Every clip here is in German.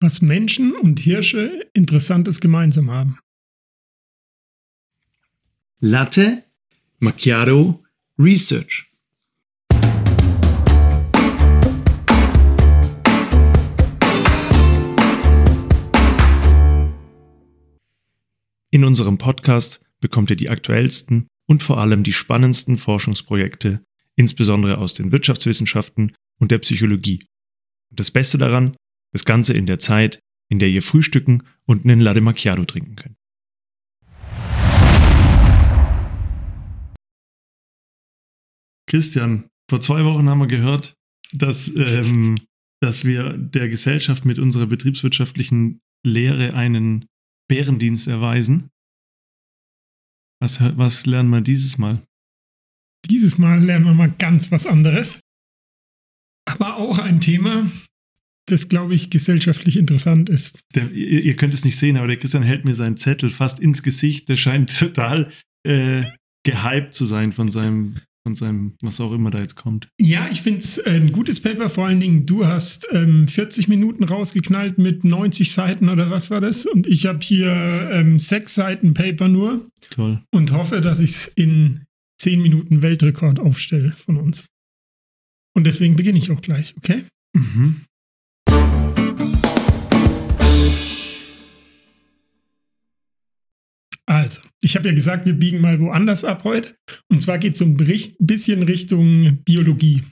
was Menschen und Hirsche Interessantes gemeinsam haben. Latte Macchiato Research. In unserem Podcast bekommt ihr die aktuellsten und vor allem die spannendsten Forschungsprojekte, insbesondere aus den Wirtschaftswissenschaften und der Psychologie. Und das Beste daran, das Ganze in der Zeit, in der ihr frühstücken und einen Latte Macchiato trinken könnt. Christian, vor zwei Wochen haben wir gehört, dass, ähm, dass wir der Gesellschaft mit unserer betriebswirtschaftlichen Lehre einen Bärendienst erweisen. Was, was lernen wir dieses Mal? Dieses Mal lernen wir mal ganz was anderes. Aber auch ein Thema, das, glaube ich, gesellschaftlich interessant ist. Der, ihr, ihr, könnt es nicht sehen, aber der Christian hält mir seinen Zettel fast ins Gesicht. Der scheint total äh, gehypt zu sein von seinem, von seinem, was auch immer da jetzt kommt. Ja, ich finde es ein gutes Paper. Vor allen Dingen, du hast ähm, 40 Minuten rausgeknallt mit 90 Seiten oder was war das? Und ich habe hier ähm, sechs Seiten Paper nur. Toll. Und hoffe, dass ich es in 10 Minuten Weltrekord aufstelle von uns. Und deswegen beginne ich auch gleich, okay? Mhm. Also, ich habe ja gesagt, wir biegen mal woanders ab heute. Und zwar geht es ein Bericht, bisschen Richtung Biologie.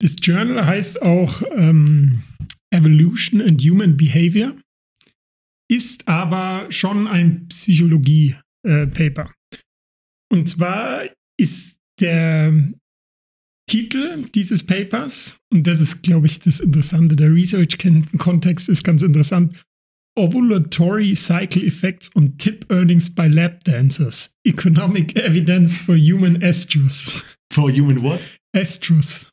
Das Journal heißt auch ähm, Evolution and Human Behavior, ist aber schon ein Psychologie-Paper. Äh, und zwar ist der Titel dieses Papers, und das ist, glaube ich, das Interessante, der Research-Kontext ist ganz interessant, Ovulatory Cycle Effects on Tip Earnings by Lab Dancers. Economic Evidence for Human Estrus. For Human what? Estrus.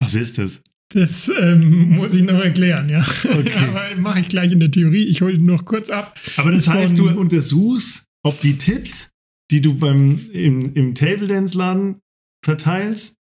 Was ist das? Das ähm, muss ich noch erklären, ja. Okay. Aber mache ich gleich in der Theorie. Ich hole noch kurz ab. Aber das heißt, du untersuchst, ob die Tipps, die du beim, im, im Table Dance Laden verteilst,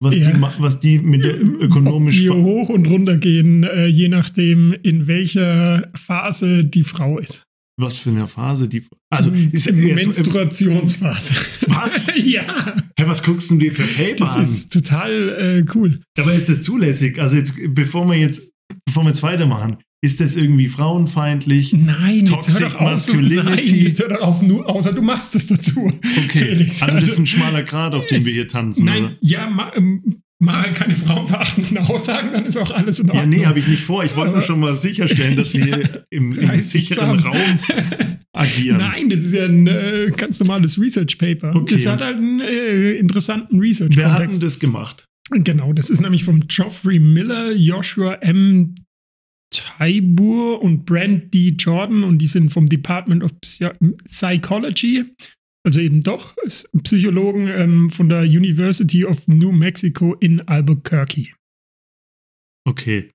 was, ja. die, was die mit der ökonomisch. Ob die hoch und runter gehen, äh, je nachdem, in welcher Phase die Frau ist. Was für eine Phase die. Also, ist jetzt, Menstruationsphase. Was? ja. Hey, was guckst du dir für Paper das an? Das ist total äh, cool. Aber ist das zulässig? Also, jetzt, bevor wir jetzt, bevor wir jetzt weitermachen, ist das irgendwie frauenfeindlich? Nein, Toxic jetzt hör auf, Nein, jetzt hör doch auf, nur, außer du machst es dazu. Okay, Felix. also das ist ein schmaler Grad, auf dem wir hier tanzen, Nein, oder? ja, ma, ähm, mal keine frauenverachtenden Aussagen, dann ist auch alles in Ordnung. Ja, nee, habe ich nicht vor. Ich wollte nur schon mal sicherstellen, dass wir hier im, im sicheren Raum agieren. Nein, das ist ja ein äh, ganz normales Research Paper. Okay. Das hat halt einen äh, interessanten Research-Kontext. Wer hat denn das gemacht? Genau, das ist nämlich vom Geoffrey Miller, Joshua M. Taibur und Brand D. Jordan und die sind vom Department of Psychology, also eben doch Psychologen ähm, von der University of New Mexico in Albuquerque. Okay.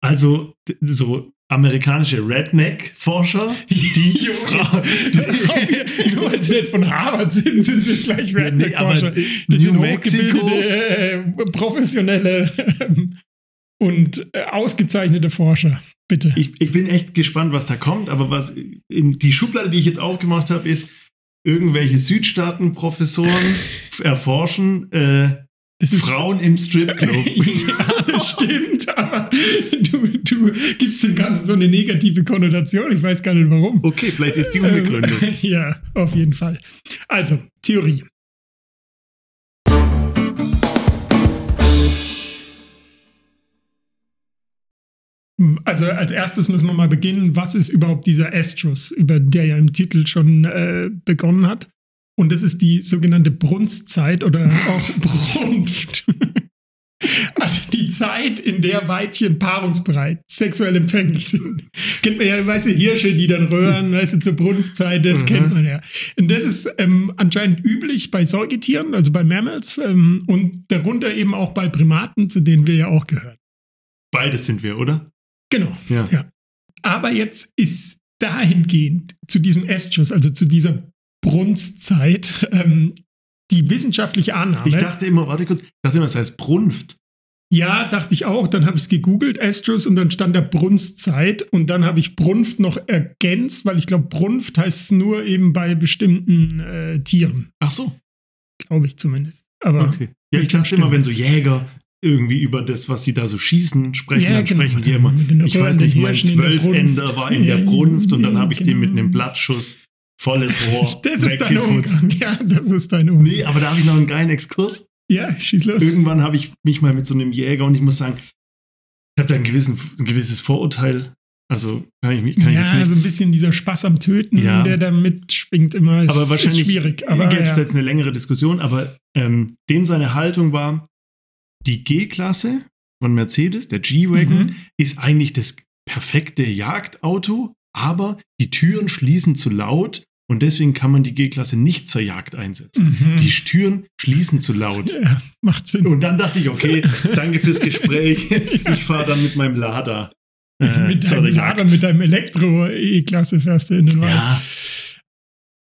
Also so amerikanische Redneck-Forscher, die Frau, nur weil sie nicht von Harvard sind, sind sie gleich Redneck-Forscher. Ja, nee, New Mexico äh, professionelle ähm, und äh, ausgezeichnete Forscher. Bitte. Ich, ich, bin echt gespannt, was da kommt, aber was in die Schublade, die ich jetzt aufgemacht habe, ist, irgendwelche Südstaaten-Professoren erforschen äh, Frauen im Stripclub. ja, das stimmt, aber du, du, gibst dem Ganzen so eine negative Konnotation. Ich weiß gar nicht warum. Okay, vielleicht ist die unbegründet. ja, auf jeden Fall. Also, Theorie. Also als erstes müssen wir mal beginnen, was ist überhaupt dieser Estrus, über der ja im Titel schon äh, begonnen hat. Und das ist die sogenannte Brunstzeit oder auch Brunft. Also die Zeit, in der Weibchen paarungsbereit, sexuell empfänglich sind. Kennt man ja, weißt du, Hirsche, die dann röhren, weißt du, zur Brunftzeit, das mhm. kennt man ja. Und das ist ähm, anscheinend üblich bei Säugetieren, also bei Mammals ähm, und darunter eben auch bei Primaten, zu denen wir ja auch gehören. Beides sind wir, oder? Genau. Ja. ja. Aber jetzt ist dahingehend zu diesem Estrus, also zu dieser Brunstzeit, ähm, die wissenschaftliche Annahme. Ich dachte immer, warte kurz, ich dachte immer, es heißt Brunft. Ja, dachte ich auch. Dann habe ich es gegoogelt, Estrus, und dann stand da Brunstzeit. Und dann habe ich Brunft noch ergänzt, weil ich glaube, Brunft heißt es nur eben bei bestimmten äh, Tieren. Ach so. Glaube ich zumindest. Aber Okay. Ja, ich dachte immer, wenn so Jäger irgendwie über das, was sie da so schießen, sprechen, Ja, dann genau. sprechen die immer. Ich weiß nicht, mein Zwölfender war in der Brunft und dann habe ich den mit genau. einem Blattschuss volles Rohr Das ist dein. Umgang. Ja, das ist dein Umgang. Nee, aber da habe ich noch einen geilen Exkurs. Ja, schieß los. Irgendwann habe ich mich mal mit so einem Jäger und ich muss sagen, ich hatte ein, gewissen, ein gewisses Vorurteil. Also kann ich, mich- kann ich ja, jetzt nicht. so ein bisschen dieser Spaß am Töten, Ja. der da mitschwingt immer, ist, aber wahrscheinlich ist schwierig. Aber gäbe es ja. jetzt eine längere Diskussion, aber ähm, dem seine Haltung war, die G-Klasse von Mercedes, der G-Wagon, Mhm. ist eigentlich das perfekte Jagdauto, aber die Türen schließen zu laut und deswegen kann man die G-Klasse nicht zur Jagd einsetzen. Mhm. Die Türen schließen zu laut. ja, macht Sinn. Und dann dachte ich, okay, danke fürs Gespräch. Ich fahre dann mit meinem Lada. äh, mit deinem. Lader, mit deinem Elektro-E-Klasse fährst du in den Wald. Ja,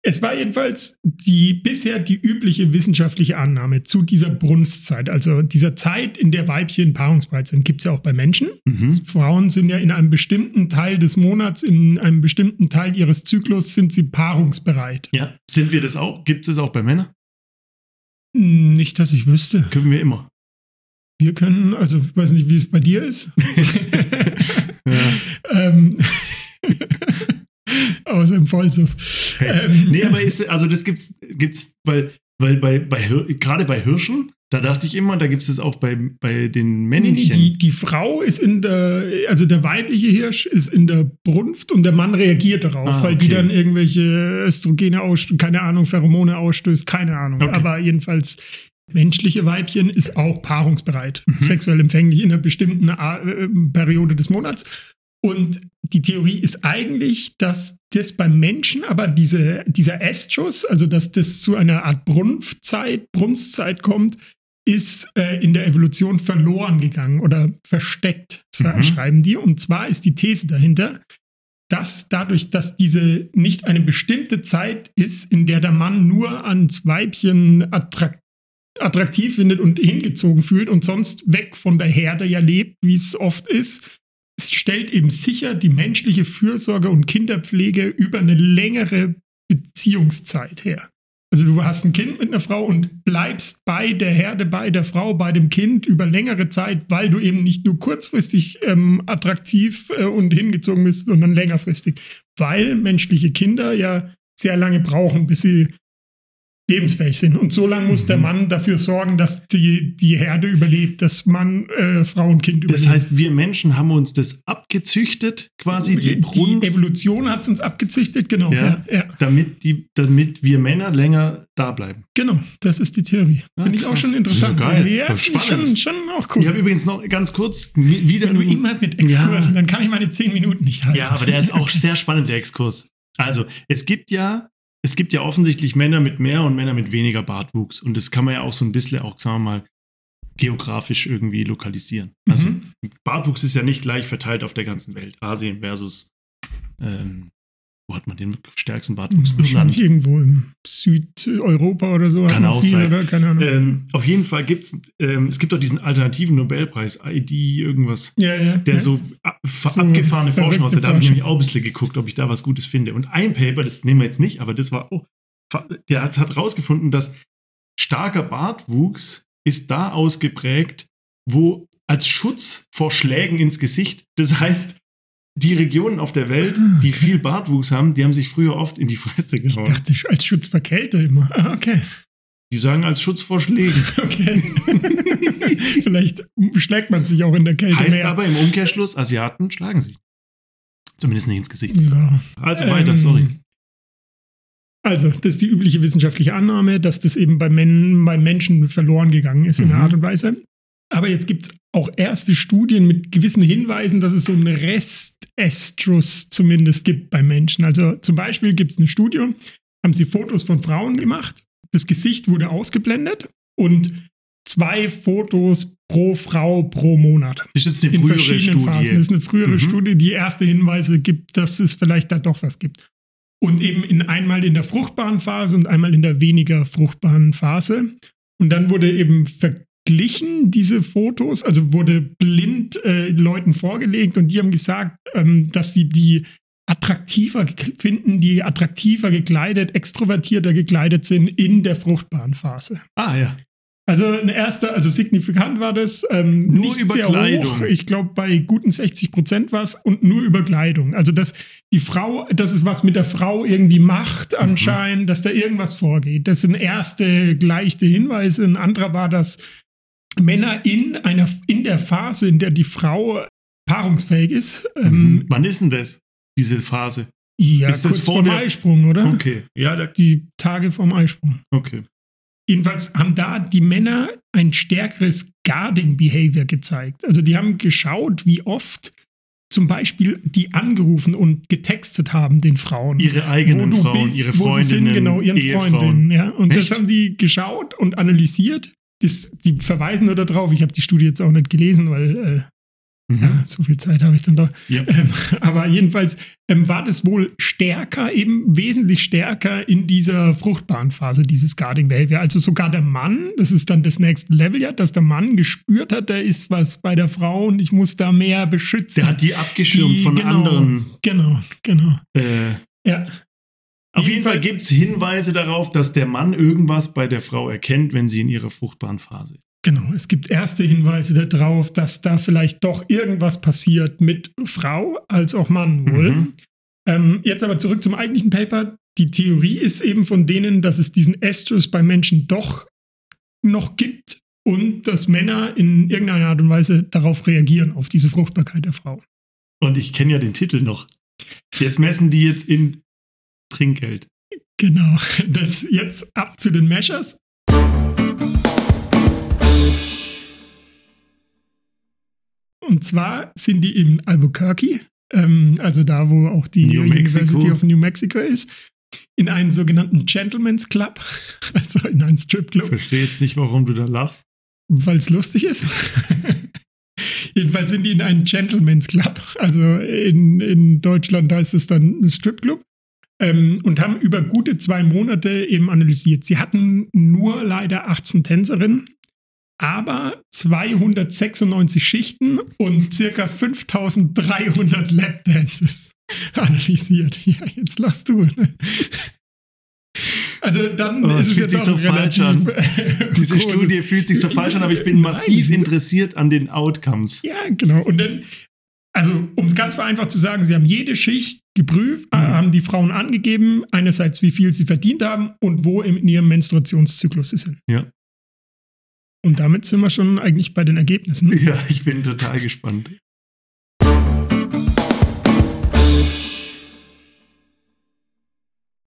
Es war jedenfalls die bisher die übliche wissenschaftliche Annahme zu dieser Brunstzeit, also dieser Zeit, in der Weibchen paarungsbereit sind. Gibt es ja auch bei Menschen. mhm. Frauen sind ja in einem bestimmten Teil des Monats, in einem bestimmten Teil ihres Zyklus, sind sie paarungsbereit. ja. Sind wir das auch? Gibt es das auch bei Männern? Nicht, dass ich wüsste. Können wir immer. Wir können, also ich weiß nicht, wie es bei dir ist. Ähm, außer im Vollsuff. Ähm, Nee, aber ist, also das gibt's, gibt's, weil, weil bei, bei gerade bei Hirschen, da dachte ich immer, da gibt es das auch bei, bei den Nee, nee, Männchen. die, die Frau ist in der, also der weibliche Hirsch ist in der Brunft und der Mann reagiert darauf, Ah, weil die okay. dann irgendwelche Östrogene ausstößt, keine Ahnung, Pheromone ausstößt, keine Ahnung. Okay. Aber jedenfalls, menschliche Weibchen ist auch paarungsbereit, Mhm. sexuell empfänglich in einer bestimmten A äh, Periode des Monats. Und die Theorie ist eigentlich, dass das beim Menschen aber diese, dieser Estrus, also dass das zu einer Art Brunftzeit, Brunstzeit kommt, ist äh, in der Evolution verloren gegangen oder versteckt, Mhm. schreiben die. Und zwar ist die These dahinter, dass dadurch, dass diese nicht eine bestimmte Zeit ist, in der der Mann nur ans Weibchen attrakt attraktiv findet und hingezogen fühlt und sonst weg von der Herde ja lebt, wie es oft ist, stellt eben sicher die menschliche Fürsorge und Kinderpflege über eine längere Beziehungszeit her. Also du hast ein Kind mit einer Frau und bleibst bei der Herde, bei der Frau, bei dem Kind über längere Zeit, weil du eben nicht nur kurzfristig ähm, attraktiv äh, und hingezogen bist, sondern längerfristig. Weil menschliche Kinder ja sehr lange brauchen, bis sie lebensfähig sind. Und so lange muss Mhm. der Mann dafür sorgen, dass die, die Herde überlebt, dass Mann, äh, Frau und Kind überlebt. Das heißt, wir Menschen haben uns das abgezüchtet, quasi die, die Brunft, Evolution hat es uns abgezüchtet, genau. Ja. Ja. Ja, damit, die, damit wir Männer länger da bleiben. genau, das ist die Theorie. Ah, Finde ich auch schon interessant. Ja, geil. Ja, ich schon, spannend. schon auch cool. Ich habe übrigens noch ganz kurz wieder. Wenn du immer mit Exkursen, Ja. dann kann ich meine zehn Minuten nicht halten. Ja, aber der ist auch sehr spannend, der Exkurs. Also, es gibt ja, es gibt ja offensichtlich Männer mit mehr und Männer mit weniger Bartwuchs. Und das kann man ja auch so ein bisschen auch, sagen wir mal, geografisch irgendwie lokalisieren. Also, Mhm. Bartwuchs ist ja nicht gleich verteilt auf der ganzen Welt. Asien versus, ähm, wo hat man den stärksten Bartwuchs? Wahrscheinlich irgendwo im Südeuropa oder so. Kann auch viel, sein. Oder? Keine Ahnung. Ähm, auf jeden Fall gibt es, ähm, es gibt auch diesen alternativen Nobelpreis, ID irgendwas, ja, ja. der ja. so, ab, So abgefahrene Forschung aus. Da habe ich nämlich auch ein bisschen geguckt, ob ich da was Gutes finde. Und ein Paper, das nehmen wir jetzt nicht, aber das war, oh, der hat, hat rausgefunden, dass starker Bartwuchs ist da ausgeprägt, wo als Schutz vor Schlägen ins Gesicht. Das heißt, die Regionen auf der Welt, die viel Bartwuchs haben, die haben sich früher oft in die Fresse Ich gehauen. dachte, als Schutz vor Kälte immer. Ah, okay. Die sagen als Schutz vor Schlägen. Okay. Vielleicht schlägt man sich auch in der Kälte Heißt mehr. aber im Umkehrschluss, Asiaten schlagen sich. Zumindest nicht ins Gesicht. ja. Also weiter, Ähm, sorry. Also, das ist die übliche wissenschaftliche Annahme, dass das eben bei, Men bei Menschen verloren gegangen ist in Mhm. einer Art und Weise. Aber jetzt gibt es auch erste Studien mit gewissen Hinweisen, dass es so einen Rest-Estrus zumindest gibt bei Menschen. Also zum Beispiel gibt es eine Studie, haben sie Fotos von Frauen gemacht, das Gesicht wurde ausgeblendet und zwei Fotos pro Frau pro Monat Das ist jetzt eine in frühere verschiedenen Studie. Phasen. Das ist eine frühere Mhm. Studie, die erste Hinweise gibt, dass es vielleicht da doch was gibt. Und eben in einmal in der fruchtbaren Phase und einmal in der weniger fruchtbaren Phase. Und dann wurde eben verglichen verglichen, diese Fotos, also wurde blind äh, Leuten vorgelegt und die haben gesagt, ähm, dass sie die attraktiver finden, die attraktiver gekleidet, extrovertierter gekleidet sind in der fruchtbaren Phase. Ah ja. Also ein erster, also signifikant war das. Ähm, Nur nicht über sehr Kleidung. hoch. Ich glaube, bei guten 60 Prozent war es und nur über Kleidung. Also, dass die Frau, dass es was mit der Frau irgendwie macht, anscheinend, dass da irgendwas vorgeht. Das sind erste leichte Hinweise. Ein anderer war, dass Männer in einer, in der Phase, in der die Frau paarungsfähig ist, ähm, Mhm. Wann ist denn das, diese Phase? ja, Ist das kurz vor vorm der- Eisprung, oder? Okay. Ja, da, Die Tage vorm Eisprung. okay. Jedenfalls haben da die Männer ein stärkeres Guarding-Behavior gezeigt. Also die haben geschaut, wie oft zum Beispiel die angerufen und getextet haben den Frauen. Ihre eigenen wo du Frauen, bist, ihre wo sie Freundinnen, sind, genau, ihren Ehefrauen. Freundinnen. Ja. Und das Echt? haben die geschaut und analysiert. Das, die verweisen nur darauf. Ich habe die Studie jetzt auch nicht gelesen, weil äh, Mhm. ja, so viel Zeit habe ich dann doch. Ja. Ähm, aber jedenfalls ähm, war das wohl stärker, eben wesentlich stärker in dieser fruchtbaren Phase, dieses Guarding Behavior. Also sogar der Mann, das ist dann das nächste Level ja, dass der Mann gespürt hat, da ist was bei der Frau und ich muss da mehr beschützen. Der hat die abgeschirmt Die- von genau, anderen. Genau, genau. Äh, Ja. Auf jeden Fall gibt es Hinweise darauf, dass der Mann irgendwas bei der Frau erkennt, wenn sie in ihrer fruchtbaren Phase ist. Genau, es gibt erste Hinweise darauf, dass da vielleicht doch irgendwas passiert mit Frau als auch Mann wohl. Mhm. Ähm, jetzt aber zurück zum eigentlichen Paper. Die Theorie ist eben von denen, dass es diesen Estrus bei Menschen doch noch gibt und dass Männer in irgendeiner Art und Weise darauf reagieren, auf diese Fruchtbarkeit der Frau. Und ich kenne ja den Titel noch. Jetzt messen die jetzt in Trinkgeld. Genau, das jetzt ab zu den Measures. Und zwar sind die in Albuquerque, ähm, also da, wo auch die New Mexico. University of New Mexico ist, in einen sogenannten Gentleman's Club, also in einen Ich Stripclub, verstehe jetzt nicht, warum du da lachst. weil es lustig ist. Jedenfalls sind die in einen Gentleman's Club, also in, in Deutschland heißt es dann ein Stripclub. Ähm, und haben über gute zwei Monate eben analysiert. Sie hatten nur leider 18 Tänzerinnen, aber 296 Schichten und circa 5300 Lapdances analysiert. Ja, jetzt lachst du. ne? Also dann Oh, ist es jetzt sich so falsch an. relativ Diese Studie fühlt sich so falsch an, aber ich bin Nein, massiv sie- interessiert an den Outcomes. Ja, genau. Und dann, also um es ganz vereinfacht zu sagen, sie haben jede Schicht geprüft, Mhm. haben die Frauen angegeben, einerseits wie viel sie verdient haben und wo in ihrem Menstruationszyklus sie sind. Ja. Und damit sind wir schon eigentlich bei den Ergebnissen. Ja, ich bin total gespannt.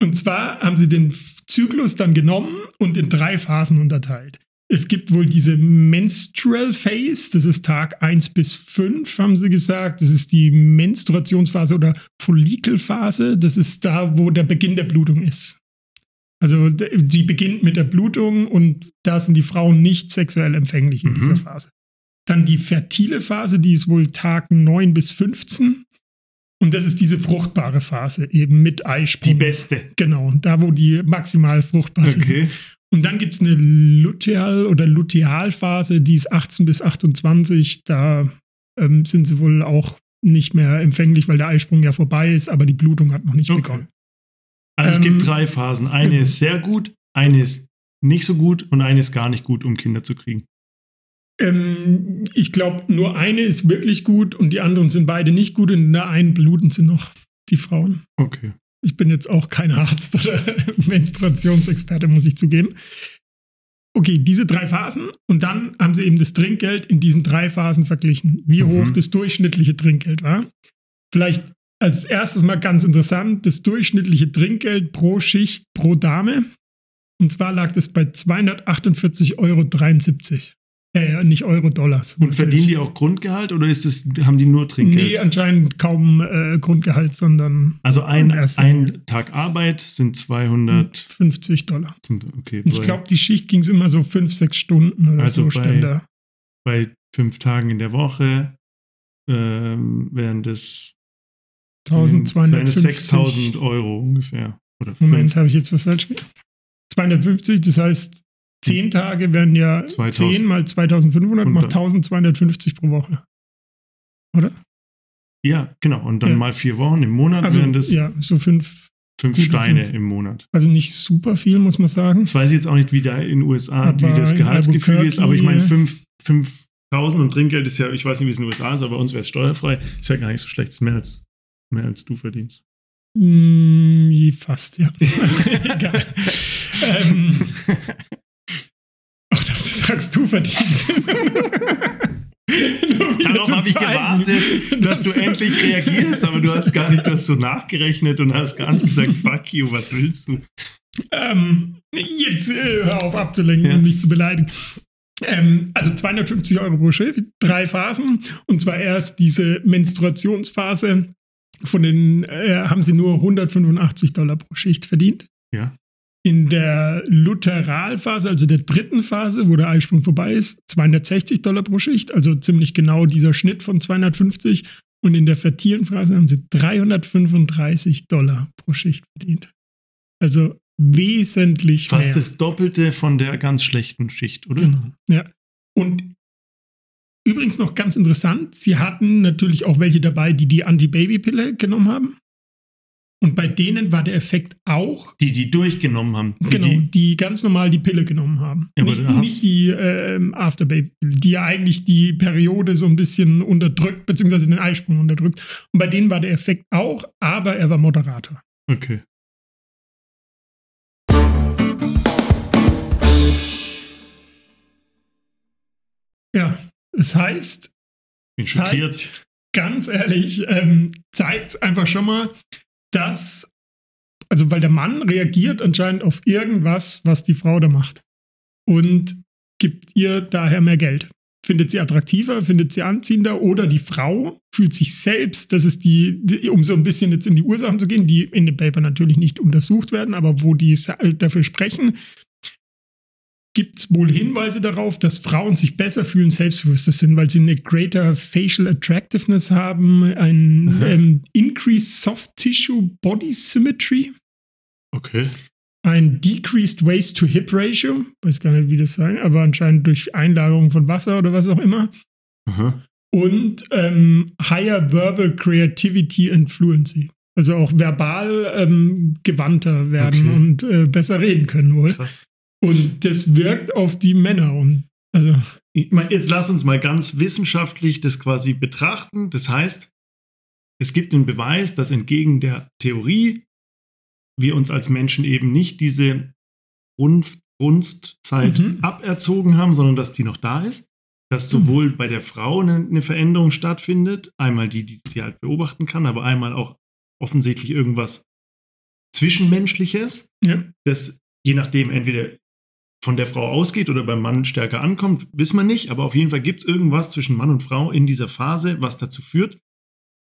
Und zwar haben sie den Zyklus dann genommen und in drei Phasen unterteilt. Es gibt wohl diese Menstrual Phase, das ist Tag 1 bis 5, haben sie gesagt. Das ist die Menstruationsphase oder Follikelphase. Das ist da, wo der Beginn der Blutung ist. Also die beginnt mit der Blutung und da sind die Frauen nicht sexuell empfänglich in Mhm. dieser Phase. Dann die fertile Phase, die ist wohl Tag 9 bis 15. Und das ist diese fruchtbare Phase, eben mit Eisprung. Die beste. Genau, da wo die maximal fruchtbar sind. Okay. Und dann gibt es eine Luteal- oder Lutealphase, die ist 18 bis 28. Da ähm, sind sie wohl auch nicht mehr empfänglich, weil der Eisprung ja vorbei ist, aber die Blutung hat noch nicht Okay. begonnen. Also es Ähm, gibt drei Phasen. Eine genau. ist sehr gut, eine ist nicht so gut und eine ist gar nicht gut, um Kinder zu kriegen. Ähm, ich glaube, nur eine ist wirklich gut und die anderen sind beide nicht gut. Und in der einen bluten sie noch, die Frauen. Okay. Ich bin jetzt auch kein Arzt oder Menstruationsexperte, muss ich zugeben. Okay, diese drei Phasen und dann haben sie eben das Trinkgeld in diesen drei Phasen verglichen, wie Mhm. hoch das durchschnittliche Trinkgeld war. Vielleicht als erstes mal ganz interessant, das durchschnittliche Trinkgeld pro Schicht pro Dame. Und zwar lag das bei 248,73 Euro. Äh, nicht Euro, Dollars. Und verdienen die auch Grundgehalt oder ist es, haben die nur Trinkgeld? Nee, anscheinend kaum äh, Grundgehalt, sondern also ein, ein Tag Arbeit sind 200. 50 Dollar. Sind, okay, ich glaube, die Schicht ging immer so fünf, sechs Stunden oder Also so bei- bei fünf Tagen in der Woche ähm, wären das, wären das 1250. 6000 Euro ungefähr. Moment, habe ich jetzt was falsch gemacht? 250, das heißt 10 Tage wären ja 2000. 10 mal 2500 Und macht dann- 1250 pro Woche. Oder? Ja, genau. Und dann Ja. mal vier Wochen im Monat Also, wären das ja, so fünf, fünf Steine fünf. im Monat. also nicht super viel, muss man sagen. Das weiß ich jetzt auch nicht, wie da in den USA Aber wie das Gehaltsgefüge ist, aber ich meine, Albuquerque- fünf- 5000 und Trinkgeld ist ja, ich weiß nicht, wie es in den USA ist, aber bei uns wäre es steuerfrei. Ist ja gar nicht so schlecht. Ist mehr als, mehr als du verdienst. Mm, fast, ja. Egal. ähm, das sagst du verdienst. Darauf habe ich gewartet, dass du endlich reagierst, aber du hast gar nicht, du hast so nachgerechnet und hast gar nicht gesagt, fuck you, was willst du? Ähm, jetzt äh, hör auf abzulenken Ja. und mich zu beleidigen. Ähm, also 250 Euro pro Schiff, drei Phasen. Und zwar erst diese Menstruationsphase. Von den äh, haben sie nur 185 Dollar pro Schicht verdient. Ja. In der Lutheralphase, also der dritten Phase, wo der Eisprung vorbei ist, 260 Dollar pro Schicht, also ziemlich genau dieser Schnitt von 250. Und in der fertilen Phase haben sie 335 Dollar pro Schicht verdient. Also wesentlich Fast mehr. das Doppelte von der ganz schlechten Schicht, oder? Genau. Ja. Und übrigens noch ganz interessant, sie hatten natürlich auch welche dabei, die die Anti-Baby-Pille genommen haben. Und bei denen war der Effekt auch, Die, die durchgenommen haben. Die, genau, Die, ganz normal die Pille genommen haben. Ja, nicht, nicht die ähm, After-Baby-Pille, die ja eigentlich die Periode so ein bisschen unterdrückt, beziehungsweise den Eisprung unterdrückt. Und bei denen war der Effekt auch, aber er war moderator. okay. Ja, das heißt, Bin schockiert. zeigt, ganz ehrlich, ähm, zeigt einfach schon mal, dass, also weil der Mann reagiert anscheinend auf irgendwas, was die Frau da macht. Und gibt ihr daher mehr Geld. Findet sie attraktiver, findet sie anziehender oder die Frau fühlt sich selbst, das ist die, die, um so ein bisschen jetzt in die Ursachen zu gehen, die in dem Paper natürlich nicht untersucht werden, aber wo die dafür sprechen, gibt es wohl Hinweise darauf, dass Frauen sich besser fühlen, selbstbewusster sind, weil sie eine greater facial attractiveness haben, ein Mhm. ähm, increased soft tissue body symmetry, Okay. ein decreased waist to hip ratio, weiß gar nicht, wie das sein, aber anscheinend durch Einlagerung von Wasser oder was auch immer, Aha. und ähm, higher verbal creativity and fluency. Also auch verbal ähm, gewandter werden Okay. und äh, besser reden können wohl. Krass. Und das wirkt auf die Männer und also Ich meine, jetzt lass uns mal ganz wissenschaftlich das quasi betrachten. Das heißt, es gibt einen Beweis, dass entgegen der Theorie wir uns als Menschen eben nicht diese Brunstzeit Mhm. aberzogen haben, sondern dass die noch da ist. Dass sowohl bei der Frau eine, eine Veränderung stattfindet, einmal die, die sie halt beobachten kann, aber einmal auch offensichtlich irgendwas Zwischenmenschliches, ja. das je nachdem entweder von der Frau ausgeht oder beim Mann stärker ankommt, wissen wir nicht. Aber auf jeden Fall gibt es irgendwas zwischen Mann und Frau in dieser Phase, was dazu führt,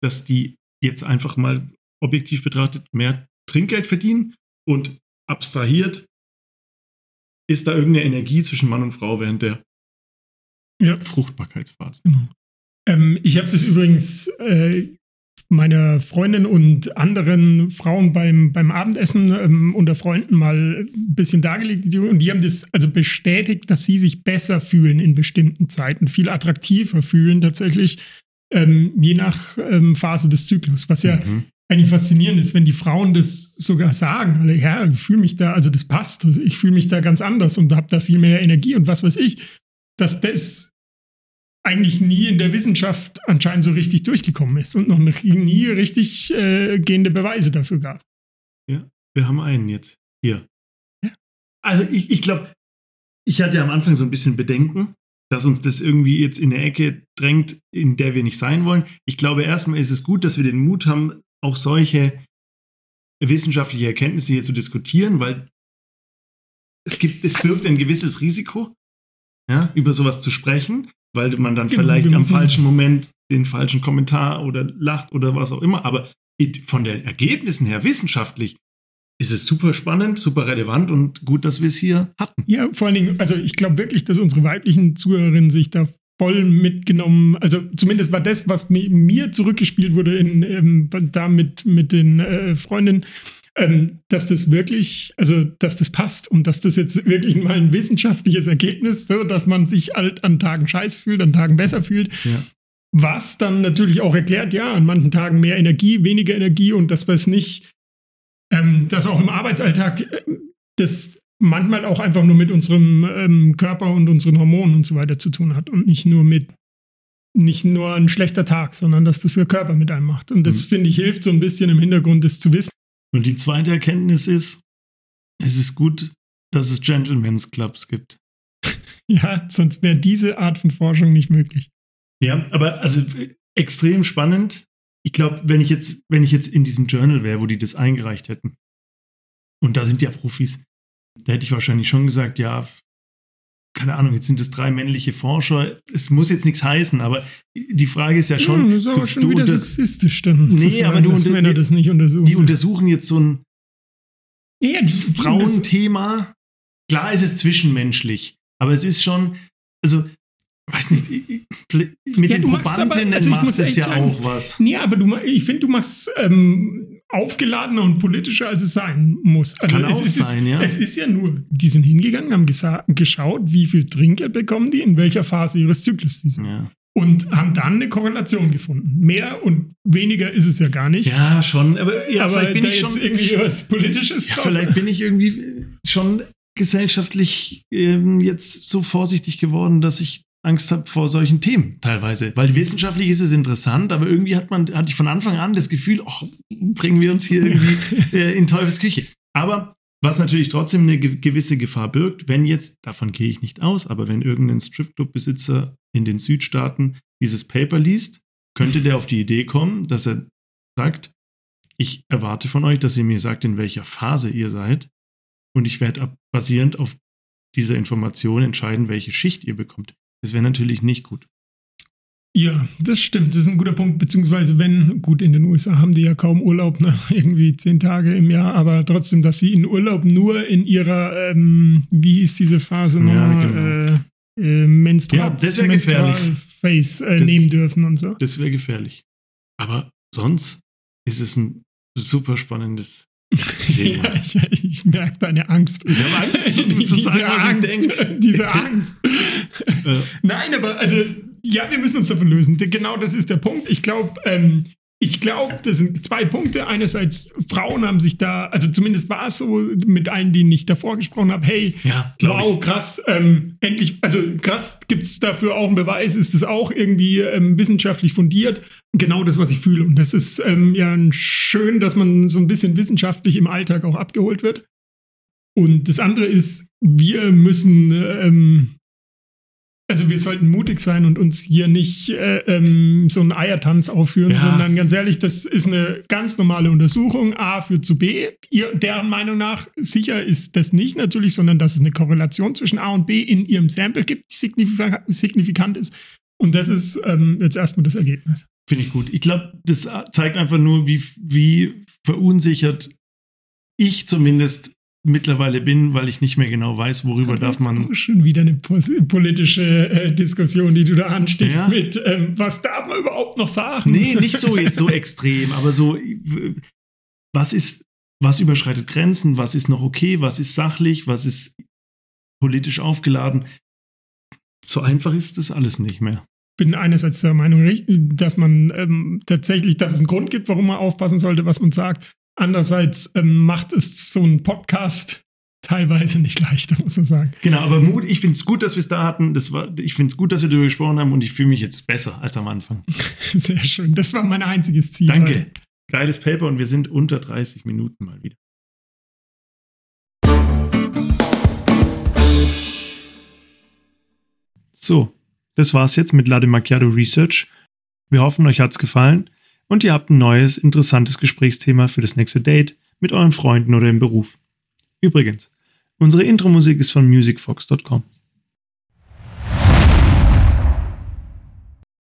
dass die jetzt einfach mal objektiv betrachtet mehr Trinkgeld verdienen und abstrahiert ist da irgendeine Energie zwischen Mann und Frau während der Ja. Fruchtbarkeitsphase. Genau. Ähm, ich habe das übrigens äh, meiner Freundin und anderen Frauen beim, beim Abendessen ähm, unter Freunden mal ein bisschen dargelegt. Und die haben das also bestätigt, dass sie sich besser fühlen in bestimmten Zeiten, viel attraktiver fühlen tatsächlich, ähm, je nach ähm, Phase des Zyklus. Was ja Mhm. eigentlich faszinierend ist, wenn die Frauen das sogar sagen. Alle, Ja, ich fühle mich da, also das passt, also ich fühle mich da ganz anders und habe da viel mehr Energie und was weiß ich, dass das eigentlich nie in der Wissenschaft anscheinend so richtig durchgekommen ist und noch nie richtig äh, gehende Beweise dafür gab. Wir haben einen jetzt hier. Ja. Also ich, ich glaube, ich hatte ja am Anfang so ein bisschen Bedenken, dass uns das irgendwie jetzt in eine Ecke drängt, in der wir nicht sein wollen. Ich glaube, erstmal ist es gut, dass wir den Mut haben, auch solche wissenschaftliche Erkenntnisse hier zu diskutieren, weil es gibt, es birgt ein gewisses Risiko, ja, über sowas zu sprechen, weil man dann Genau, vielleicht am falschen Moment den falschen Kommentar oder lacht oder was auch immer. Aber von den Ergebnissen her wissenschaftlich ist es super spannend, super relevant und gut, dass wir es hier hatten. Ja, vor allen Dingen, also ich glaube wirklich, dass unsere weiblichen Zuhörerinnen sich da voll mitgenommen, also zumindest war das, was mi- mir zurückgespielt wurde in, ähm, da mit, mit den äh, Freundinnen, ähm, dass das wirklich, also dass das passt und dass das jetzt wirklich mal ein wissenschaftliches Ergebnis, so, dass man sich halt an Tagen scheiß fühlt, an Tagen besser fühlt. Ja. Was dann natürlich auch erklärt, ja, an manchen Tagen mehr Energie, weniger Energie und dass wir es nicht, ähm, dass auch im Arbeitsalltag äh, das manchmal auch einfach nur mit unserem ähm, Körper und unseren Hormonen und so weiter zu tun hat und nicht nur mit nicht nur ein schlechter Tag, sondern dass das der Körper mit einem macht. Und das, mhm. finde ich, hilft so ein bisschen im Hintergrund, das zu wissen. Und die zweite Erkenntnis ist, es ist gut, dass es Gentlemen's Clubs gibt. ja, sonst wäre diese Art von Forschung nicht möglich. Ja, aber also extrem spannend. Ich glaube, wenn ich jetzt, wenn ich jetzt in diesem Journal wäre, wo die das eingereicht hätten, und da sind ja Profis, da hätte ich wahrscheinlich schon gesagt, ja, keine Ahnung, jetzt sind es drei männliche Forscher. Es muss jetzt nichts heißen, aber die Frage ist ja schon. Ja, das ist aber du, schon du, wieder das, sexistisch dann. Nee, sagen, aber du dass Männer das nicht untersuchen. Die untersuchen jetzt so ein ja, Frauenthema. Klar ist es zwischenmenschlich, aber es ist schon, also weiß nicht, mit ja, den Probandinnen also macht es ja sagen, auch was. Nee, aber du, ich finde, du machst ähm, aufgeladener und politischer, als es sein muss. Also Kann auch ist, sein, ja. Es ist ja nur, die sind hingegangen, haben geschaut, wie viel Trinkgeld bekommen die, in welcher Phase ihres Zyklus die sind. Ja. Und haben dann eine Korrelation gefunden. Mehr und weniger ist es ja gar nicht. Ja, schon. Aber, ja, aber vielleicht bin ich schon irgendwie was Politisches ja, Vielleicht bin ich irgendwie schon gesellschaftlich ähm, jetzt so vorsichtig geworden, dass ich Angst habe vor solchen Themen teilweise. Weil wissenschaftlich ist es interessant, aber irgendwie hat man, hatte ich von Anfang an das Gefühl, ach, bringen wir uns hier irgendwie äh, in Teufels Küche. Aber was natürlich trotzdem eine gewisse Gefahr birgt, wenn jetzt, davon gehe ich nicht aus, aber wenn irgendein Stripclub-Besitzer in den Südstaaten dieses Paper liest, könnte der auf die Idee kommen, dass er sagt, ich erwarte von euch, dass ihr mir sagt, in welcher Phase ihr seid und ich werde basierend auf dieser Information entscheiden, welche Schicht ihr bekommt. Das wäre natürlich nicht gut. Ja, das stimmt. Das ist ein guter Punkt. Beziehungsweise, wenn, gut, in den USA haben die ja kaum Urlaub, ne? irgendwie zehn Tage im Jahr, aber trotzdem, dass sie in Urlaub nur in ihrer, ähm, wie hieß diese Phase nochmal, ja, genau. äh, äh, Menstrual, ja, Menstrual Face äh, nehmen dürfen und so. Das wäre gefährlich. Aber sonst ist es ein super spannendes ja, ich, ich merke deine Angst. Ich habe Angst, zu diese sagen, Angst, Diese Angst. Nein, aber also, ja, wir müssen uns davon lösen. Genau das ist der Punkt. Ich glaube, ähm, ich glaube, das sind zwei Punkte. Einerseits, Frauen haben sich da, also zumindest war es so mit allen, denen ich davor gesprochen habe, hey, ja, wow, ich. krass, ähm, endlich, also krass, gibt es dafür auch einen Beweis, ist es auch irgendwie ähm, wissenschaftlich fundiert? Genau das, was ich fühle. Und das ist ähm, ja schön, dass man so ein bisschen wissenschaftlich im Alltag auch abgeholt wird. Und das andere ist, wir müssen ähm, also wir sollten mutig sein und uns hier nicht äh, ähm, so einen Eiertanz aufführen, ja. sondern ganz ehrlich, das ist eine ganz normale Untersuchung. A führt zu B. Ihr, deren Meinung nach sicher ist das nicht natürlich, sondern dass es eine Korrelation zwischen A und B in ihrem Sample gibt, die signifikant, signifikant ist. Und das ist ähm, jetzt erstmal das Ergebnis. Finde ich gut. Ich glaube, das zeigt einfach nur, wie, wie verunsichert ich zumindest mittlerweile bin, weil ich nicht mehr genau weiß, worüber Aber darf man. Schon wieder eine politische äh, Diskussion, die du da anstichst ja? mit, ähm, was darf man überhaupt noch sagen? Nee, nicht so jetzt so extrem, aber so, was ist, was überschreitet Grenzen, was ist noch okay, was ist sachlich, was ist politisch aufgeladen. So einfach ist das alles nicht mehr bin einerseits der Meinung, dass man ähm, tatsächlich, dass es einen Grund gibt, warum man aufpassen sollte, was man sagt. Andererseits ähm, macht es so ein Podcast teilweise nicht leichter, muss man sagen. Genau, aber Mut, ich finde es gut, dass wir es da hatten. Das war, ich finde es gut, dass wir darüber gesprochen haben und ich fühle mich jetzt besser als am Anfang. Sehr schön. Das war mein einziges Ziel. Danke. Heute. Geiles Paper und wir sind unter 30 Minuten mal wieder. So, das war's jetzt mit Lade Macchiato Research. Wir hoffen, euch hat's gefallen und ihr habt ein neues, interessantes Gesprächsthema für das nächste Date mit euren Freunden oder im Beruf. Übrigens, unsere Intro-Musik ist von musicfox.com.